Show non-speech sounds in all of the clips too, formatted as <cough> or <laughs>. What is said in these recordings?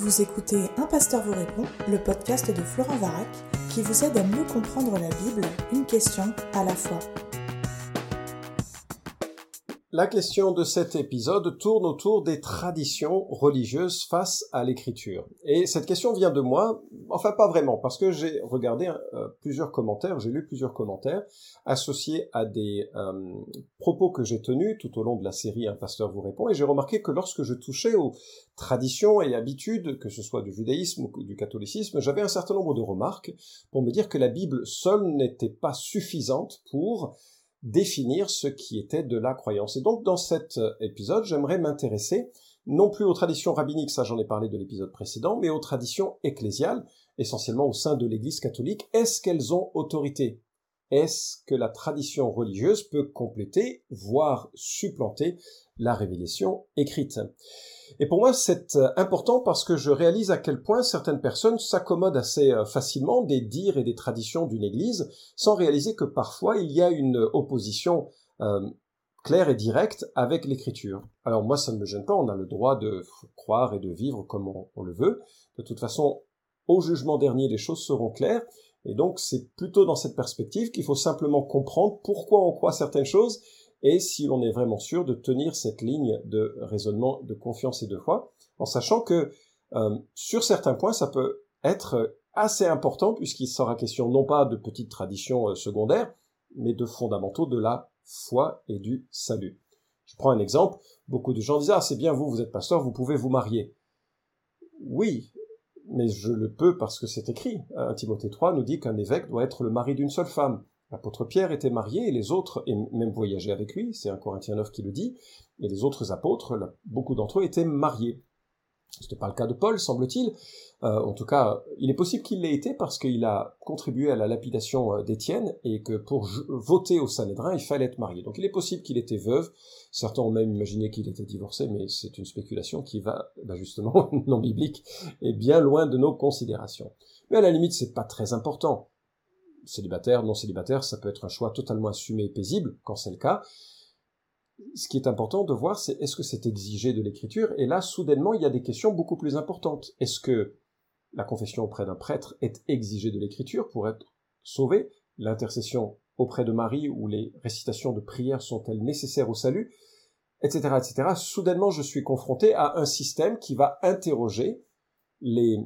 Vous écoutez Un pasteur vous répond, le podcast de Florent Varac, qui vous aide à mieux comprendre la Bible, une question à la fois. La question de cet épisode tourne autour des traditions religieuses face à l'écriture. Et cette question vient de moi, enfin pas vraiment, parce que j'ai regardé euh, plusieurs commentaires, j'ai lu plusieurs commentaires associés à des euh, propos que j'ai tenus tout au long de la série Un pasteur vous répond, et j'ai remarqué que lorsque je touchais aux traditions et habitudes, que ce soit du judaïsme ou du catholicisme, j'avais un certain nombre de remarques pour me dire que la Bible seule n'était pas suffisante pour définir ce qui était de la croyance. Et donc dans cet euh, épisode, j'aimerais m'intéresser non plus aux traditions rabbiniques, ça j'en ai parlé de l'épisode précédent, mais aux traditions ecclésiales, essentiellement au sein de l'Église catholique. Est-ce qu'elles ont autorité? Est-ce que la tradition religieuse peut compléter, voire supplanter la révélation écrite? Et pour moi, c'est euh, important parce que je réalise à quel point certaines personnes s'accommodent assez euh, facilement des dires et des traditions d'une Église, sans réaliser que parfois il y a une opposition euh, claire et directe avec l'Écriture. Alors moi, ça ne me gêne pas, on a le droit de croire et de vivre comme on le veut. De toute façon, au jugement dernier, les choses seront claires. Et donc, c'est plutôt dans cette perspective qu'il faut simplement comprendre pourquoi on croit certaines choses et si l'on est vraiment sûr de tenir cette ligne de raisonnement, de confiance et de foi, en sachant que euh, sur certains points, ça peut être assez important puisqu'il sera question non pas de petites traditions euh, secondaires, mais de fondamentaux de la foi et du salut. Je prends un exemple. Beaucoup de gens disent ah c'est bien vous vous êtes pasteur vous pouvez vous marier. Oui, mais je le peux parce que c'est écrit. Timothée 3 nous dit qu'un évêque doit être le mari d'une seule femme. L'apôtre Pierre était marié et les autres, et même voyageaient avec lui, c'est un Corinthien 9 qui le dit, et les autres apôtres, beaucoup d'entre eux étaient mariés. Ce pas le cas de Paul, semble-t-il. Euh, en tout cas, il est possible qu'il l'ait été parce qu'il a contribué à la lapidation euh, d'Étienne et que pour voter au Sanhédrin, il fallait être marié. Donc il est possible qu'il était veuve. Certains ont même imaginé qu'il était divorcé, mais c'est une spéculation qui va, bah, justement, <laughs> non biblique, et bien loin de nos considérations. Mais à la limite, c'est pas très important célibataire, non célibataire, ça peut être un choix totalement assumé et paisible, quand c'est le cas. Ce qui est important de voir, c'est est-ce que c'est exigé de l'écriture? Et là, soudainement, il y a des questions beaucoup plus importantes. Est-ce que la confession auprès d'un prêtre est exigée de l'écriture pour être sauvé L'intercession auprès de Marie ou les récitations de prière sont-elles nécessaires au salut? Etc. etc. Soudainement, je suis confronté à un système qui va interroger les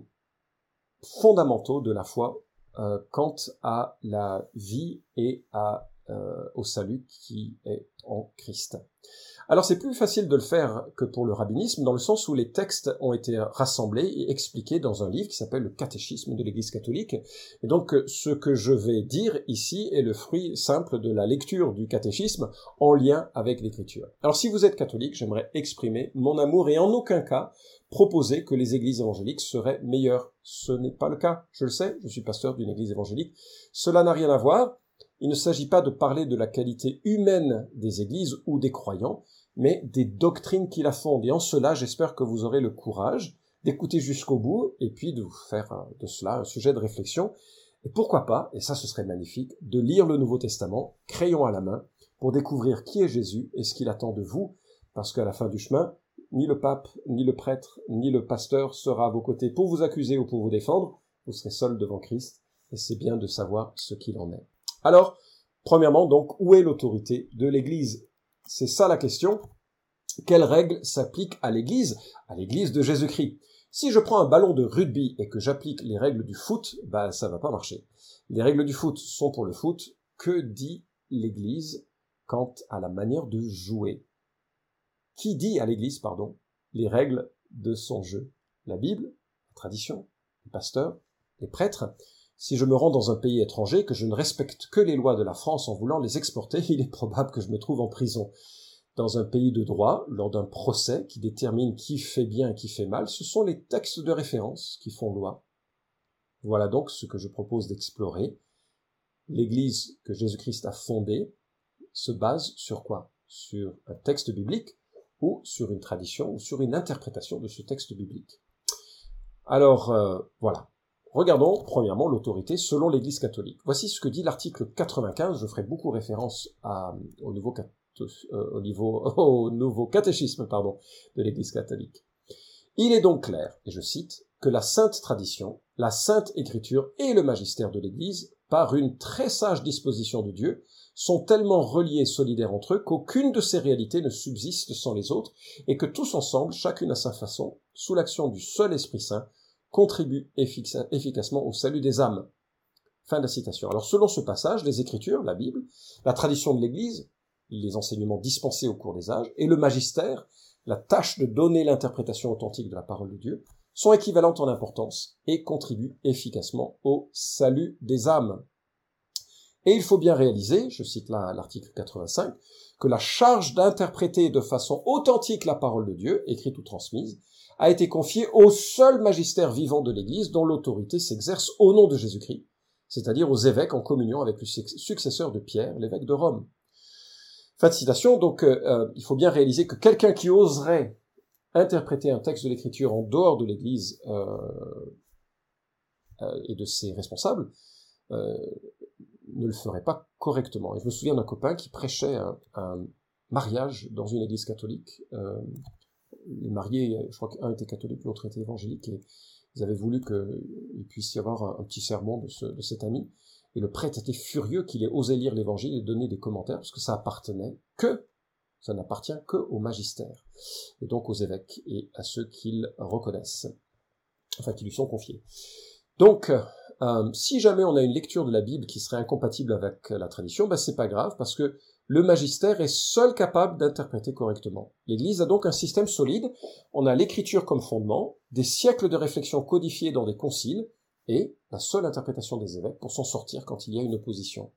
fondamentaux de la foi euh, quant à la vie et à, euh, au salut qui est en Christ. Alors c'est plus facile de le faire que pour le rabbinisme, dans le sens où les textes ont été rassemblés et expliqués dans un livre qui s'appelle le Catéchisme de l'Église catholique. Et donc ce que je vais dire ici est le fruit simple de la lecture du catéchisme en lien avec l'écriture. Alors si vous êtes catholique, j'aimerais exprimer mon amour et en aucun cas proposer que les églises évangéliques seraient meilleures. Ce n'est pas le cas, je le sais, je suis pasteur d'une église évangélique. Cela n'a rien à voir. Il ne s'agit pas de parler de la qualité humaine des églises ou des croyants, mais des doctrines qui la fondent. Et en cela, j'espère que vous aurez le courage d'écouter jusqu'au bout et puis de vous faire euh, de cela un sujet de réflexion. Et pourquoi pas, et ça ce serait magnifique, de lire le Nouveau Testament, crayon à la main, pour découvrir qui est Jésus et ce qu'il attend de vous, parce qu'à la fin du chemin, ni le pape, ni le prêtre, ni le pasteur sera à vos côtés pour vous accuser ou pour vous défendre, vous serez seul devant Christ, et c'est bien de savoir ce qu'il en est. Alors, premièrement, donc, où est l'autorité de l'Église? C'est ça la question. Quelles règles s'appliquent à l'Église, à l'Église de Jésus-Christ? Si je prends un ballon de rugby et que j'applique les règles du foot, bah ça va pas marcher. Les règles du foot sont pour le foot. Que dit l'Église quant à la manière de jouer? Qui dit à l'Église, pardon, les règles de son jeu? La Bible, la tradition, les pasteurs, les prêtres? Si je me rends dans un pays étranger, que je ne respecte que les lois de la France en voulant les exporter, <laughs> il est probable que je me trouve en prison. Dans un pays de droit, lors d'un procès qui détermine qui fait bien et qui fait mal, ce sont les textes de référence qui font loi. Voilà donc ce que je propose d'explorer. L'Église que Jésus-Christ a fondée se base sur quoi? Sur un texte biblique ou sur une tradition ou sur une interprétation de ce texte biblique? Alors euh, voilà. Regardons premièrement l'autorité selon l'Église catholique. Voici ce que dit l'article 95. Je ferai beaucoup référence au, nouveau, euh, <laughs> au, nouveau catéchisme de l'Église catholique. Il est donc clair, et je cite, que la sainte tradition, la sainte écriture et le magistère de l'Église, par une très sage disposition de Dieu, sont tellement reliés et solidaires entre eux qu'aucune de ces réalités ne subsiste sans les autres, et que tous ensemble, chacune à sa façon, sous l'action du seul Esprit Saint, contribuent efficacement au salut des âmes. Fin de la citation. Alors selon ce passage, les Écritures, la Bible, la tradition de l'Église, les enseignements dispensés au cours des âges, et le magistère, la tâche de donner l'interprétation authentique de la parole de Dieu, sont équivalentes en importance et contribuent efficacement au salut des âmes. Et il faut bien réaliser, je cite là l'article 85, que la charge d'interpréter de façon authentique la parole de Dieu, écrite ou transmise, a été confiée au seul magistère vivant de l'Église dont l'autorité s'exerce au nom de Jésus-Christ, c'est-à-dire aux évêques en communion avec le successeur de Pierre, l'évêque de Rome. Fin de citation, donc euh, euh, il faut bien réaliser que quelqu'un qui oserait interpréter un texte de l'Écriture en dehors de l'Église euh, et de ses responsables ne le ferait pas correctement. Et je me souviens d'un copain qui prêchait un, mariage dans une église catholique. Euh, les mariés, je crois qu'un était catholique, l'autre était évangélique, et ils avaient voulu qu'il puisse y avoir un, petit sermon de cet ami. Et le prêtre était furieux qu'il ait osé lire l'évangile et donner des commentaires, parce que ça appartenait que, ça n'appartient que au magistère, et donc aux évêques et à ceux qu'ils reconnaissent, enfin qui lui sont confiés. Donc, euh, si jamais on a une lecture de la Bible qui serait incompatible avec la tradition, ben c'est pas grave parce que le magistère est seul capable d'interpréter correctement. L'Église a donc un système solide. On a l'écriture comme fondement, des siècles de réflexion codifiés dans des conciles et la seule interprétation des évêques pour s'en sortir quand il y a une opposition.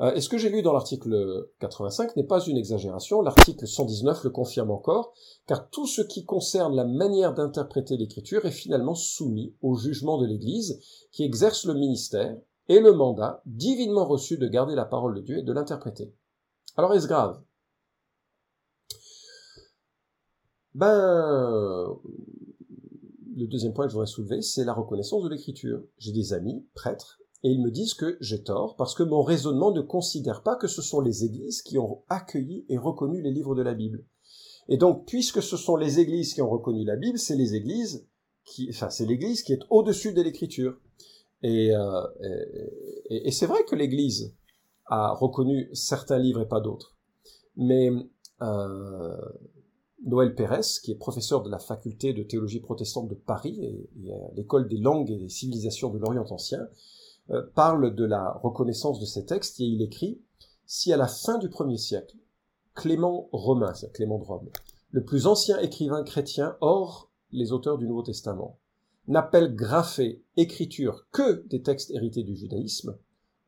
Euh, et ce que j'ai lu dans l'article 85 n'est pas une exagération, l'article 119 le confirme encore, car tout ce qui concerne la manière d'interpréter l'écriture est finalement soumis au jugement de l'Église, qui exerce le ministère et le mandat divinement reçu de garder la parole de Dieu et de l'interpréter. Alors est-ce grave? Ben, le deuxième point que je voudrais soulever, c'est la reconnaissance de l'écriture. J'ai des amis, prêtres, et ils me disent que j'ai tort parce que mon raisonnement ne considère pas que ce sont les églises qui ont accueilli et reconnu les livres de la Bible. Et donc, puisque ce sont les églises qui ont reconnu la Bible, c'est les églises qui, enfin, c'est l'église qui est au-dessus de l'écriture. Et, euh, et, c'est vrai que l'église a reconnu certains livres et pas d'autres. Mais euh, Noël Pérez, qui est professeur de la faculté de théologie protestante de Paris et, l'école des langues et des civilisations de l'Orient ancien, euh, parle de la reconnaissance de ces textes et il écrit si à la fin du premier siècle, Clément Romain, c'est Clément de Rome, le plus ancien écrivain chrétien hors les auteurs du Nouveau Testament, n'appelle graphé écriture que des textes hérités du judaïsme,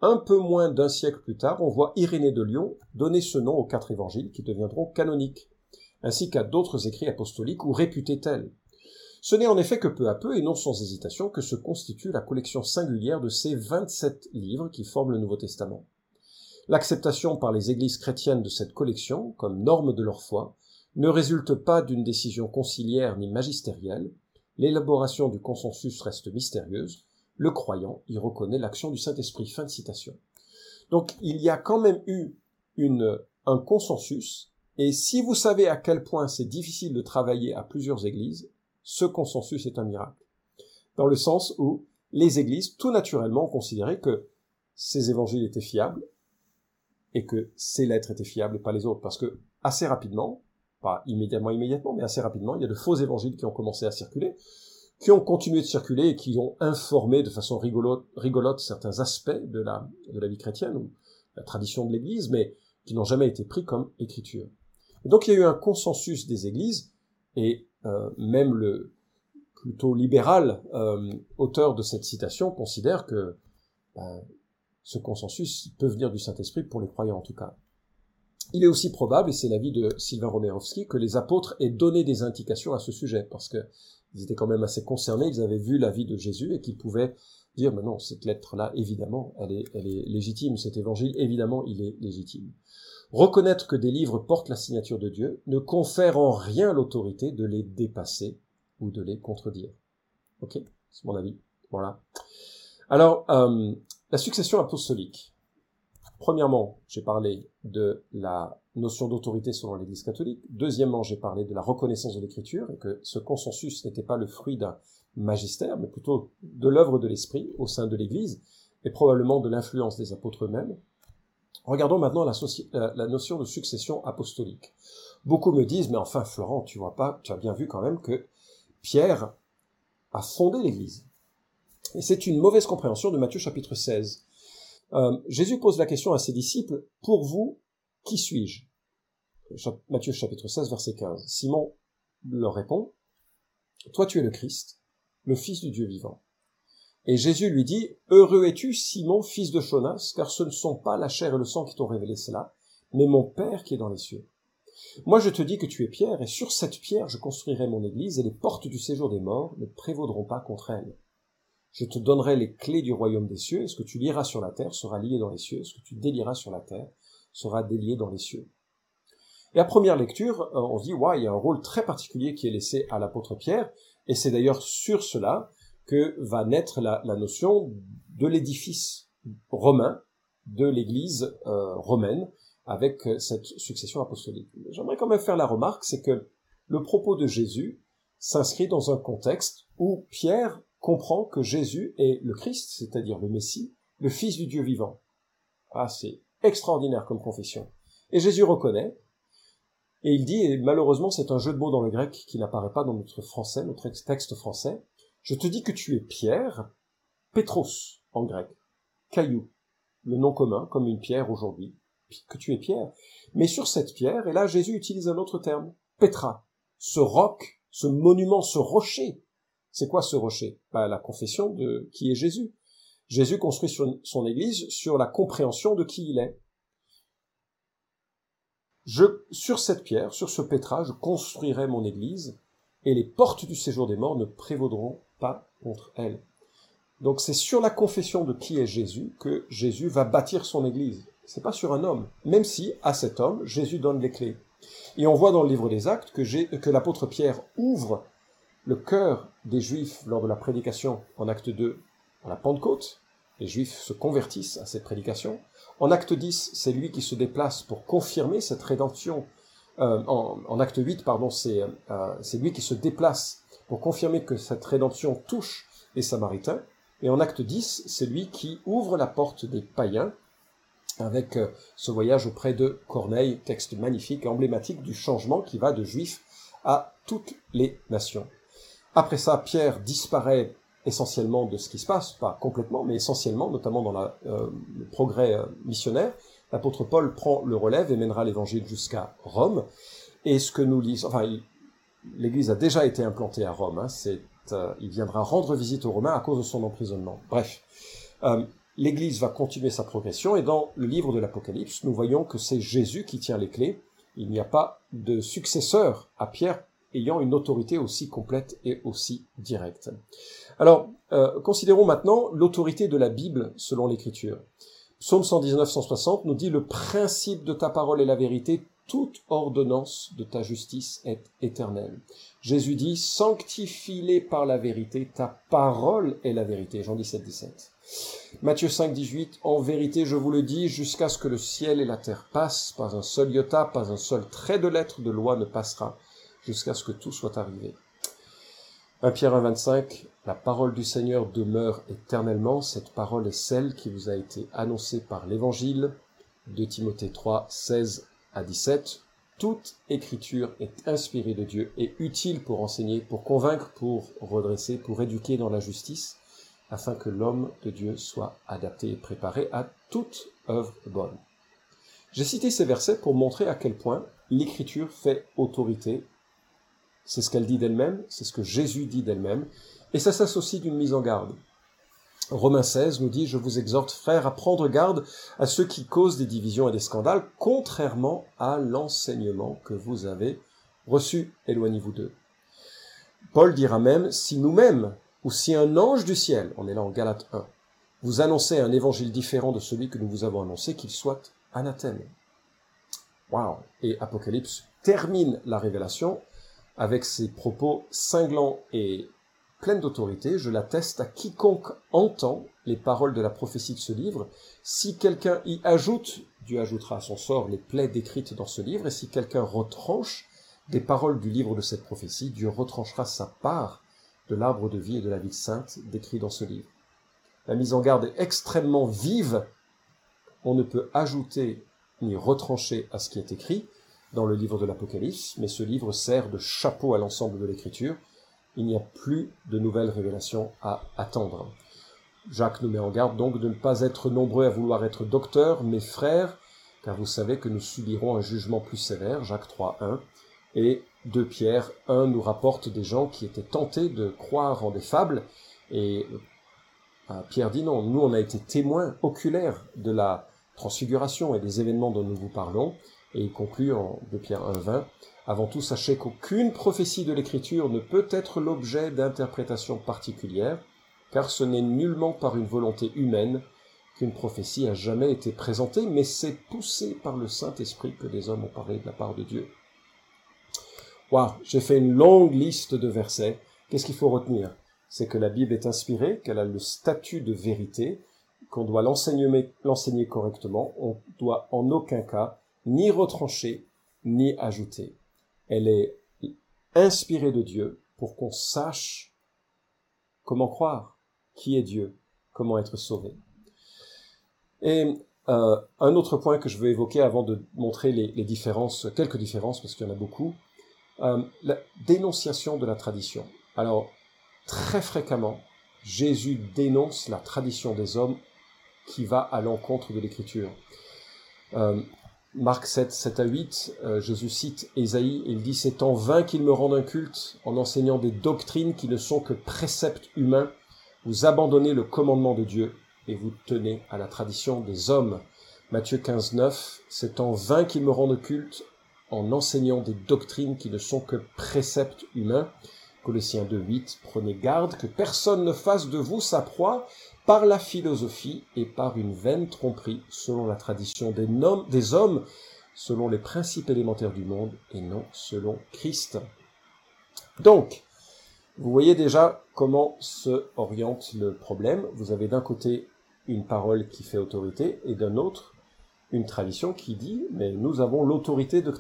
un peu moins d'un siècle plus tard, on voit Irénée de Lyon donner ce nom aux quatre évangiles qui deviendront canoniques, ainsi qu'à d'autres écrits apostoliques ou réputés tels. Ce n'est en effet que peu à peu, et non sans hésitation, que se constitue la collection singulière de ces 27 livres qui forment le Nouveau Testament. L'acceptation par les églises chrétiennes de cette collection, comme norme de leur foi, ne résulte pas d'une décision conciliaire ni magistérielle, l'élaboration du consensus reste mystérieuse, le croyant y reconnaît l'action du Saint-Esprit. Fin de citation. Donc il y a quand même eu un consensus, et si vous savez à quel point c'est difficile de travailler à plusieurs églises, ce consensus est un miracle. Dans le sens où les églises, tout naturellement, ont considéré que ces évangiles étaient fiables et que ces lettres étaient fiables et pas les autres. Parce que assez rapidement, pas immédiatement, immédiatement, mais assez rapidement, il y a de faux évangiles qui ont commencé à circuler, qui ont continué de circuler et qui ont informé de façon rigolote, certains aspects de la, de la vie chrétienne ou la tradition de l'église, mais qui n'ont jamais été pris comme écriture. Et donc il y a eu un consensus des églises, et euh, même le plutôt libéral euh, auteur de cette citation considère que ben, ce consensus peut venir du Saint-Esprit pour les croyants en tout cas. Il est aussi probable, et c'est l'avis de Sylvain Romerovski, que les apôtres aient donné des indications à ce sujet, parce que ils étaient quand même assez concernés, ils avaient vu la vie de Jésus et qu'ils pouvaient dire, mais non, cette lettre-là, évidemment, elle est, elle est légitime, cet évangile, évidemment, il est légitime. Reconnaître que des livres portent la signature de Dieu ne confère en rien l'autorité de les dépasser ou de les contredire. Ok C'est mon avis. Voilà. Alors, euh, la succession apostolique. Premièrement, j'ai parlé de la notion d'autorité selon l'Église catholique. Deuxièmement, j'ai parlé de la reconnaissance de l'Écriture et que ce consensus n'était pas le fruit d'un magistère, mais plutôt de l'œuvre de l'Esprit au sein de l'Église et probablement de l'influence des apôtres eux-mêmes. Regardons maintenant la, la, notion de succession apostolique. Beaucoup me disent, mais enfin Florent, tu vois pas, tu as bien vu quand même que Pierre a fondé l'Église. Et c'est une mauvaise compréhension de Matthieu chapitre 16. Euh, Jésus pose la question à ses disciples, pour vous, qui suis-je? Matthieu chapitre 16, verset 15. Simon leur répond, Toi tu es le Christ, le Fils du Dieu vivant. Et Jésus lui dit, Heureux es-tu, Simon, fils de Jonas, car ce ne sont pas la chair et le sang qui t'ont révélé cela, mais mon Père qui est dans les cieux. Moi je te dis que tu es Pierre, et sur cette pierre je construirai mon église, et les portes du séjour des morts ne prévaudront pas contre elle. Je te donnerai les clés du royaume des cieux, et ce que tu liras sur la terre sera lié dans les cieux, ce que tu délieras sur la terre sera délié dans les cieux. Et à première lecture, euh, on dit, ouais, il y a un rôle très particulier qui est laissé à l'apôtre Pierre, et c'est d'ailleurs sur cela que va naître la, notion de l'édifice romain, de l'église euh, romaine, avec euh, cette succession apostolique. J'aimerais quand même faire la remarque, c'est que le propos de Jésus s'inscrit dans un contexte où Pierre comprend que Jésus est le Christ, c'est-à-dire le Messie, le Fils du Dieu vivant. Ah, c'est extraordinaire comme confession. Et Jésus reconnaît, et il dit, et malheureusement c'est un jeu de mots dans le grec qui n'apparaît pas dans notre français, notre texte français, je te dis que tu es Pierre, Petros en grec, caillou, le nom commun comme une pierre aujourd'hui, que tu es Pierre. Mais sur cette pierre, et là Jésus utilise un autre terme, Petra, ce roc, ce monument, ce rocher c'est quoi ce rocher? Bah, La confession de qui est Jésus. Jésus construit son Église sur la compréhension de qui il est. Sur cette pierre, sur ce pétra, je construirai mon Église, et les portes du séjour des morts ne prévaudront pas contre elle. Donc c'est sur la confession de qui est Jésus que Jésus va bâtir son Église. C'est pas sur un homme, même si à cet homme Jésus donne les clés. Et on voit dans le livre des Actes que l'apôtre Pierre ouvre le cœur des Juifs lors de la prédication en acte 2 à la Pentecôte. Les Juifs se convertissent à cette prédication. En acte 10, c'est lui qui se déplace pour confirmer cette rédemption. Euh, en, acte 8, pardon, c'est euh, c'est lui qui se déplace pour confirmer que cette rédemption touche les Samaritains. Et en acte 10, c'est lui qui ouvre la porte des païens avec euh, ce voyage auprès de Corneille, texte magnifique et emblématique du changement qui va de Juifs à toutes les nations. Après ça, Pierre disparaît essentiellement de ce qui se passe, pas complètement, mais essentiellement, notamment dans euh, le progrès euh, missionnaire. L'apôtre Paul prend le relève et mènera l'évangile jusqu'à Rome. Et ce que nous lisons, enfin, l'Église a déjà été implantée à Rome. Hein, euh, il viendra rendre visite aux Romains à cause de son emprisonnement. Bref, l'Église va continuer sa progression et dans le livre de l'Apocalypse, nous voyons que c'est Jésus qui tient les clés. Il n'y a pas de successeur à Pierre ayant une autorité aussi complète et aussi directe. Alors, euh, considérons maintenant l'autorité de la Bible selon l'Écriture. Psaume 119-160 nous dit le principe de ta parole est la vérité, toute ordonnance de ta justice est éternelle. Jésus dit sanctifie-les par la vérité, ta parole est la vérité. Jean 17, 17. Matthieu 5, 18, en vérité je vous le dis, jusqu'à ce que le ciel et la terre passent, pas un seul iota, pas un seul trait de lettre de loi ne passera jusqu'à ce que tout soit arrivé. 1 Pierre 1, 25, la parole du Seigneur demeure éternellement, cette parole est celle qui vous a été annoncée par l'Évangile, de Timothée 3, 16 à 17. Toute écriture est inspirée de Dieu et utile pour enseigner, pour convaincre, pour redresser, pour éduquer dans la justice, afin que l'homme de Dieu soit adapté et préparé à toute œuvre bonne. J'ai cité ces versets pour montrer à quel point l'écriture fait autorité c'est ce qu'elle dit d'elle-même, c'est ce que Jésus dit d'elle-même, et ça s'associe d'une mise en garde. Romains 16 nous dit, je vous exhorte, frères, à prendre garde à ceux qui causent des divisions et des scandales, contrairement à l'enseignement que vous avez reçu. Éloignez-vous d'eux. Paul dira même, si nous-mêmes, ou si un ange du ciel, on est là en Galate 1, vous annoncez un évangile différent de celui que nous vous avons annoncé, qu'il soit anathème. Wow. Et Apocalypse termine la révélation avec ces propos cinglants et pleine d'autorité, je l'atteste à quiconque entend les paroles de la prophétie de ce livre. Si quelqu'un y ajoute, Dieu ajoutera à son sort les plaies décrites dans ce livre, et si quelqu'un retranche des paroles du livre de cette prophétie, Dieu retranchera sa part de l'arbre de vie et de la vie sainte décrit dans ce livre. La mise en garde est extrêmement vive. On ne peut ajouter ni retrancher à ce qui est écrit dans le livre de l'Apocalypse, mais ce livre sert de chapeau à l'ensemble de l'écriture. Il n'y a plus de nouvelles révélations à attendre. Jacques nous met en garde donc de ne pas être nombreux à vouloir être docteurs, mais frères, car vous savez que nous subirons un jugement plus sévère, Jacques 3, 1, et 2 Pierre 1 nous rapporte des gens qui étaient tentés de croire en des fables, et euh, Pierre dit non, nous on a été témoins oculaires de la transfiguration et des événements dont nous vous parlons, et il conclut en 2 Pierre 1, 20, avant tout, sachez qu'aucune prophétie de l'Écriture ne peut être l'objet d'interprétations particulières, car ce n'est nullement par une volonté humaine qu'une prophétie a jamais été présentée, mais c'est poussé par le Saint-Esprit que des hommes ont parlé de la part de Dieu. Waouh, j'ai fait une longue liste de versets. Qu'est-ce qu'il faut retenir? C'est que la Bible est inspirée, qu'elle a le statut de vérité, qu'on doit l'enseigner correctement, on doit en aucun cas ni retrancher, ni ajouter elle est inspirée de Dieu pour qu'on sache comment croire, qui est Dieu, comment être sauvé. Et euh, un autre point que je veux évoquer avant de montrer les, différences, quelques différences, parce qu'il y en a beaucoup, euh, la dénonciation de la tradition. Alors, très fréquemment, Jésus dénonce la tradition des hommes qui va à l'encontre de l'Écriture. Euh, Marc 7, 7 à 8, euh, Jésus cite Ésaïe, il dit C'est en vain qu'ils me rendent un culte, en enseignant des doctrines qui ne sont que préceptes humains. Vous abandonnez le commandement de Dieu et vous tenez à la tradition des hommes. Matthieu 15, 9, C'est en vain qu'ils me rendent culte, en enseignant des doctrines qui ne sont que préceptes humains. Colossiens 2, 8, Prenez garde que personne ne fasse de vous sa proie par la philosophie et par une vaine tromperie selon la tradition des, hommes, selon les principes élémentaires du monde et non selon Christ. Donc, vous voyez déjà comment se oriente le problème. Vous avez d'un côté une parole qui fait autorité et d'un autre une tradition qui dit mais nous avons l'autorité de,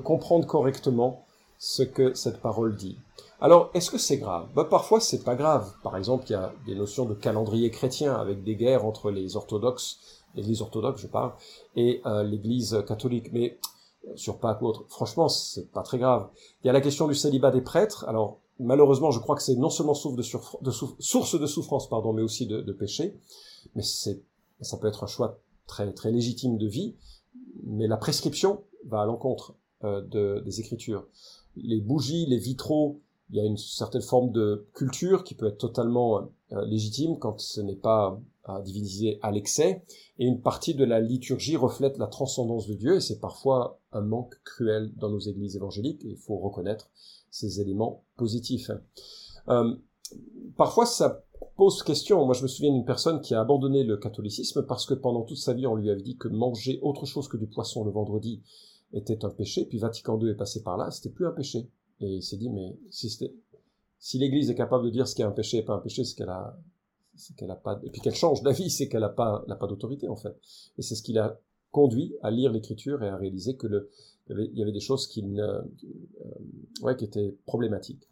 comprendre correctement ce que cette parole dit. Alors, est-ce que c'est grave? Ben, Parfois, c'est pas grave. Par exemple, il y a des notions de calendrier chrétien avec des guerres entre les orthodoxes, l'Église orthodoxe, je parle, et euh, l'Église catholique. Mais sur Pâques ou autre, franchement, c'est pas très grave. Il y a la question du célibat des prêtres. Alors, malheureusement, je crois que c'est non seulement source de, souffrance, pardon, mais aussi de, péché. Mais c'est, ça peut être un choix très très légitime de vie. Mais la prescription va à l'encontre euh, de, des Écritures. Les bougies, les vitraux, il y a une certaine forme de culture qui peut être totalement euh, légitime quand ce n'est pas euh, divinisé à l'excès, et une partie de la liturgie reflète la transcendance de Dieu, et c'est parfois un manque cruel dans nos églises évangéliques, il faut reconnaître ces éléments positifs. Euh, parfois, ça pose question. Moi, je me souviens d'une personne qui a abandonné le catholicisme parce que pendant toute sa vie, on lui avait dit que manger autre chose que du poisson le vendredi était un péché, puis Vatican II est passé par là, c'était plus un péché. Et il s'est dit, mais si, si l'Église est capable de dire ce qui est un péché et pas un péché, c'est qu'elle a, c'est qu'elle a pas, et puis qu'elle change d'avis, c'est qu'elle a pas, n'a pas d'autorité en fait. Et c'est ce qui l'a conduit à lire l'Écriture et à réaliser que le, il y avait, des choses qui ne, euh, ouais, qui étaient problématiques.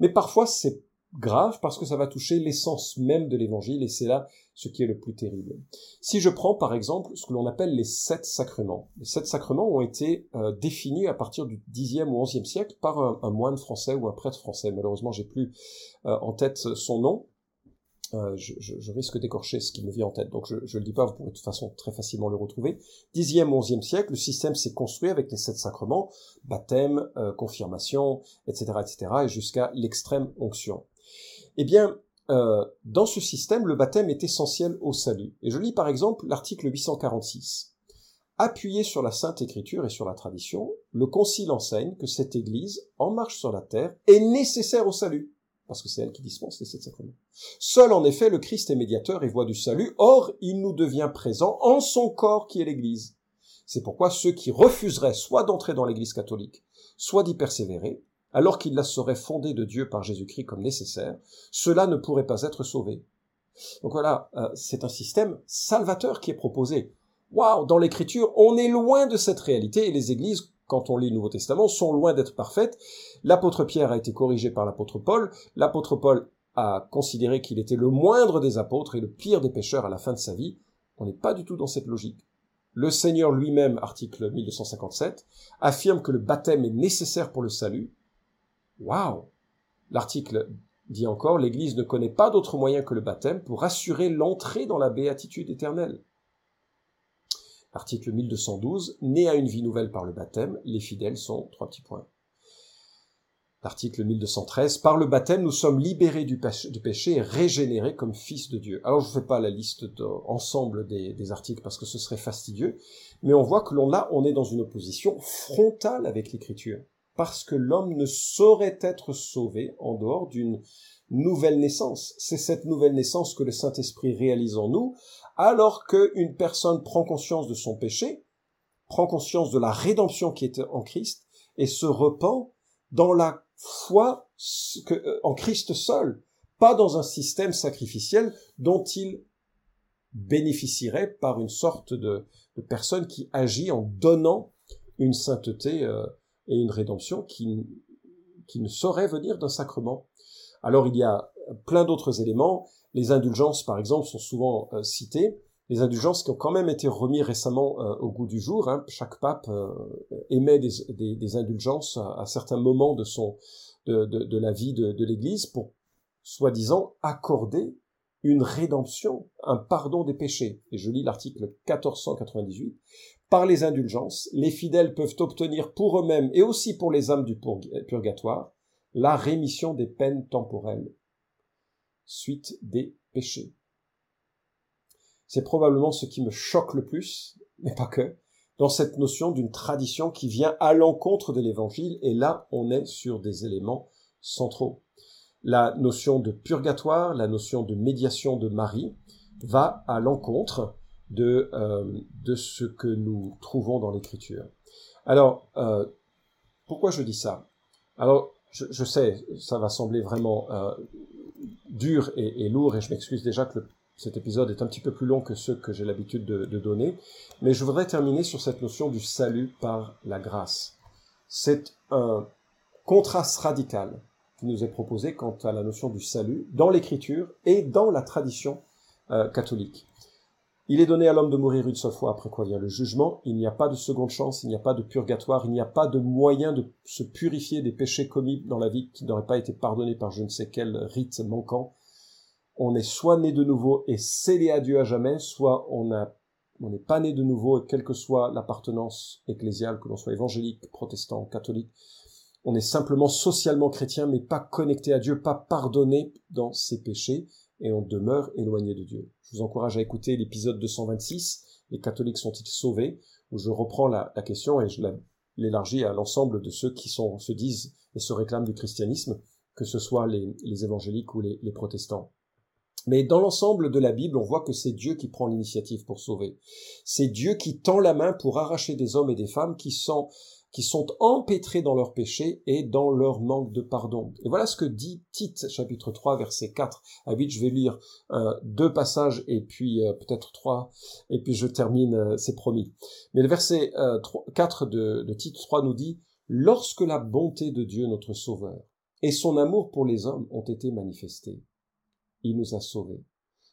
Mais parfois c'est grave parce que ça va toucher l'essence même de l'évangile et c'est là ce qui est le plus terrible. Si je prends par exemple ce que l'on appelle les sept sacrements, les sept sacrements ont été euh, définis à partir du Xe ou XIe siècle par un, moine français ou un prêtre français. Malheureusement, j'ai plus euh, en tête son nom. Euh, je, je, risque d'écorcher ce qui me vient en tête, donc je ne le dis pas, vous pourrez de toute façon très facilement le retrouver. Xe, XIe siècle, le système s'est construit avec les sept sacrements, baptême, confirmation, etc., etc., et jusqu'à l'extrême onction. Eh bien, euh, dans ce système, le baptême est essentiel au salut. Et je lis par exemple l'article 846. Appuyé sur la Sainte Écriture et sur la tradition, le Concile enseigne que cette Église, en marche sur la terre, est nécessaire au salut, parce que c'est elle qui dispense les sept sacrements. Seul en effet le Christ est médiateur et voie du salut, or il nous devient présent en son corps qui est l'Église. C'est pourquoi ceux qui refuseraient soit d'entrer dans l'Église catholique, soit d'y persévérer, alors qu'il la serait fondée de Dieu par Jésus-Christ comme nécessaire, cela ne pourrait pas être sauvé. Donc voilà, euh, c'est un système salvateur qui est proposé. Waouh, dans l'écriture, on est loin de cette réalité et les églises, quand on lit le Nouveau Testament, sont loin d'être parfaites. L'apôtre Pierre a été corrigé par l'apôtre Paul. L'apôtre Paul a considéré qu'il était le moindre des apôtres et le pire des pécheurs à la fin de sa vie. On n'est pas du tout dans cette logique. Le Seigneur lui-même, article 1257, affirme que le baptême est nécessaire pour le salut. Waouh L'article dit encore, l'Église ne connaît pas d'autre moyen que le baptême pour assurer l'entrée dans la béatitude éternelle. Article 1212, né à une vie nouvelle par le baptême, les fidèles sont trois petits points. L'article 1213, par le baptême, nous sommes libérés du péché, et régénérés comme fils de Dieu. Alors je ne fais pas la liste d'ensemble des, articles parce que ce serait fastidieux, mais on voit que l'on là, on est dans une opposition frontale avec l'écriture parce que l'homme ne saurait être sauvé en dehors d'une nouvelle naissance. C'est cette nouvelle naissance que le Saint-Esprit réalise en nous, alors qu'une personne prend conscience de son péché, prend conscience de la rédemption qui est en Christ, et se repent dans la foi euh, en Christ seul, pas dans un système sacrificiel dont il bénéficierait par une sorte de, personne qui agit en donnant une sainteté euh, et une rédemption qui, ne saurait venir d'un sacrement. Alors il y a plein d'autres éléments. Les indulgences, par exemple, sont souvent euh, citées. Les indulgences qui ont quand même été remis récemment euh, au goût du jour. Hein. Chaque pape euh, émet des, indulgences à, certains moments de son de, de la vie de, de l'Église pour soi-disant accorder une rédemption, un pardon des péchés. Et je lis l'article 1498. Par les indulgences, les fidèles peuvent obtenir pour eux-mêmes et aussi pour les âmes du purgatoire la rémission des peines temporelles, suite des péchés. C'est probablement ce qui me choque le plus, mais pas que, dans cette notion d'une tradition qui vient à l'encontre de l'évangile, et là on est sur des éléments centraux. La notion de purgatoire, la notion de médiation de Marie, va à l'encontre de, euh, de ce que nous trouvons dans l'écriture. Alors, euh, pourquoi je dis ça? Alors, je, sais, ça va sembler vraiment euh, dur et, lourd, et je m'excuse déjà que cet épisode est un petit peu plus long que ceux que j'ai l'habitude de, donner, mais je voudrais terminer sur cette notion du salut par la grâce. C'est un contraste radical qui nous est proposé quant à la notion du salut dans l'écriture et dans la tradition catholique. Il est donné à l'homme de mourir une seule fois, après quoi vient le jugement. Il n'y a pas de seconde chance, il n'y a pas de purgatoire, il n'y a pas de moyen de se purifier des péchés commis dans la vie qui n'auraient pas été pardonnés par je ne sais quel rite manquant. On est soit né de nouveau et scellé à Dieu à jamais, soit on n'est pas né de nouveau, et quelle que soit l'appartenance ecclésiale, que l'on soit évangélique, protestant, catholique, on est simplement socialement chrétien, mais pas connecté à Dieu, pas pardonné dans ses péchés, et on demeure éloigné de Dieu. Je vous encourage à écouter l'épisode 226, Les catholiques sont-ils sauvés? Où je reprends la, question et je l'élargis à l'ensemble de ceux qui se disent et se réclament du christianisme, que ce soit les, évangéliques ou les protestants. Mais dans l'ensemble de la Bible, on voit que c'est Dieu qui prend l'initiative pour sauver. C'est Dieu qui tend la main pour arracher des hommes et des femmes qui sont qui sont empêtrés dans leurs péchés et dans leur manque de pardon. Et voilà ce que dit Tite, chapitre 3, verset 4 à 8. Je vais lire euh, deux passages et puis euh, peut-être trois, et puis je termine, euh, c'est promis. Mais le verset 4 de, de Tite 3 nous dit, Lorsque la bonté de Dieu notre Sauveur et son amour pour les hommes ont été manifestés, il nous a sauvés.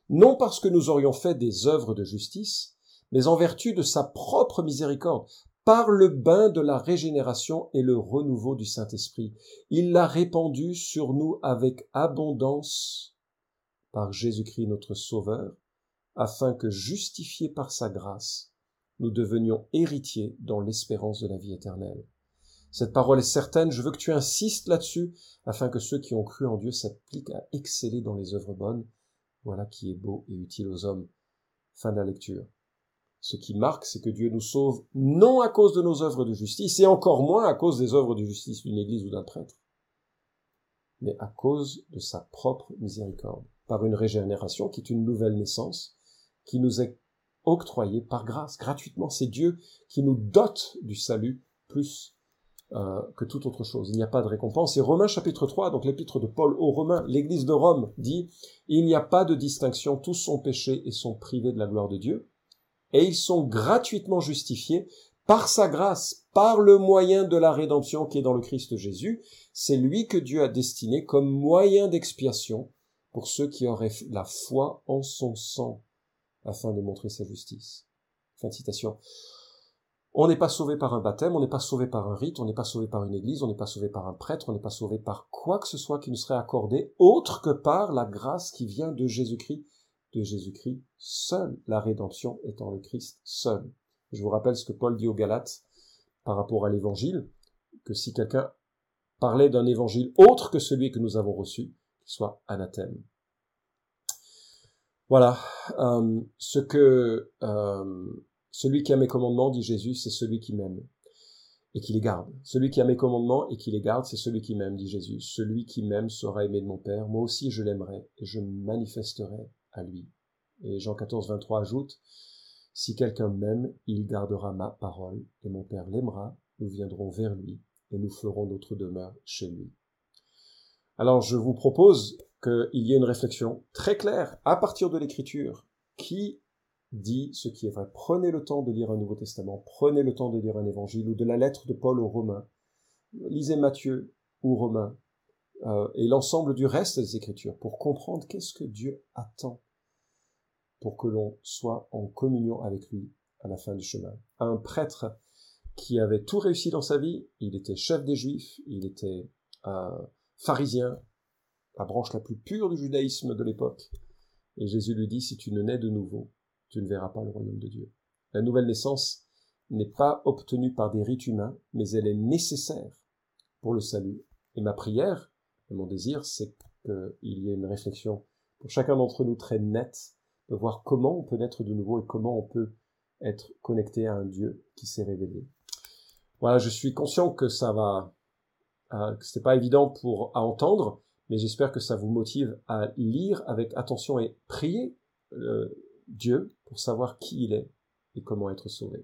Non parce que nous aurions fait des œuvres de justice, mais en vertu de sa propre miséricorde, par le bain de la régénération et le renouveau du Saint-Esprit. Il l'a répandu sur nous avec abondance par Jésus-Christ notre Sauveur, afin que, justifiés par sa grâce, nous devenions héritiers dans l'espérance de la vie éternelle. Cette parole est certaine, je veux que tu insistes là-dessus, afin que ceux qui ont cru en Dieu s'appliquent à exceller dans les œuvres bonnes. Voilà qui est beau et utile aux hommes. Fin de la lecture. Ce qui marque, c'est que Dieu nous sauve non à cause de nos œuvres de justice, et encore moins à cause des œuvres de justice d'une église ou d'un prêtre, mais à cause de sa propre miséricorde, par une régénération qui est une nouvelle naissance, qui nous est octroyée par grâce, gratuitement. C'est Dieu qui nous dote du salut, plus euh, que toute autre chose. Il n'y a pas de récompense. Et Romains chapitre 3, donc l'épître de Paul aux Romains, l'église de Rome dit, il n'y a pas de distinction, tous sont péchés et sont privés de la gloire de Dieu, et ils sont gratuitement justifiés par sa grâce, par le moyen de la rédemption qui est dans le Christ Jésus. C'est lui que Dieu a destiné comme moyen d'expiation pour ceux qui auraient la foi en son sang, afin de montrer sa justice. Fin de citation. On n'est pas sauvé par un baptême, on n'est pas sauvé par un rite, on n'est pas sauvé par une église, on n'est pas sauvé par un prêtre, on n'est pas sauvé par quoi que ce soit qui nous serait accordé, autre que par la grâce qui vient de Jésus-Christ, de Jésus-Christ seul, la rédemption étant le Christ seul. Je vous rappelle ce que Paul dit aux Galates par rapport à l'évangile, que si quelqu'un parlait d'un évangile autre que celui que nous avons reçu, qu'il soit anathème. Voilà euh, ce que euh, celui qui a mes commandements, dit Jésus, c'est celui qui m'aime et qui les garde. Celui qui a mes commandements et qui les garde, c'est celui qui m'aime, dit Jésus. Celui qui m'aime sera aimé de mon Père. Moi aussi, je l'aimerai et je manifesterai Et Jean 14, 23 ajoute, Si quelqu'un m'aime, il gardera ma parole et mon Père l'aimera. Nous viendrons vers lui et nous ferons notre demeure chez lui. Alors, je vous propose qu'il y ait une réflexion très claire à partir de l'écriture qui dit ce qui est vrai. Prenez le temps de lire un Nouveau Testament, prenez le temps de lire un évangile ou de la lettre de Paul aux Romains. Lisez Matthieu ou Romains euh, et l'ensemble du reste des Écritures pour comprendre qu'est-ce que Dieu attend pour que l'on soit en communion avec lui à la fin du chemin. Un prêtre qui avait tout réussi dans sa vie, il était chef des Juifs, il était un pharisien, la branche la plus pure du judaïsme de l'époque. Et Jésus lui dit, si tu ne nais de nouveau, tu ne verras pas le royaume de Dieu. La nouvelle naissance n'est pas obtenue par des rites humains, mais elle est nécessaire pour le salut. Et ma prière, et mon désir, c'est qu'il y ait une réflexion pour chacun d'entre nous très nette de voir comment on peut naître de nouveau et comment on peut être connecté à un Dieu qui s'est révélé. Voilà, je suis conscient que ça va, euh, que c'est pas évident pour à entendre, mais j'espère que ça vous motive à lire avec attention et prier euh, Dieu pour savoir qui il est et comment être sauvé.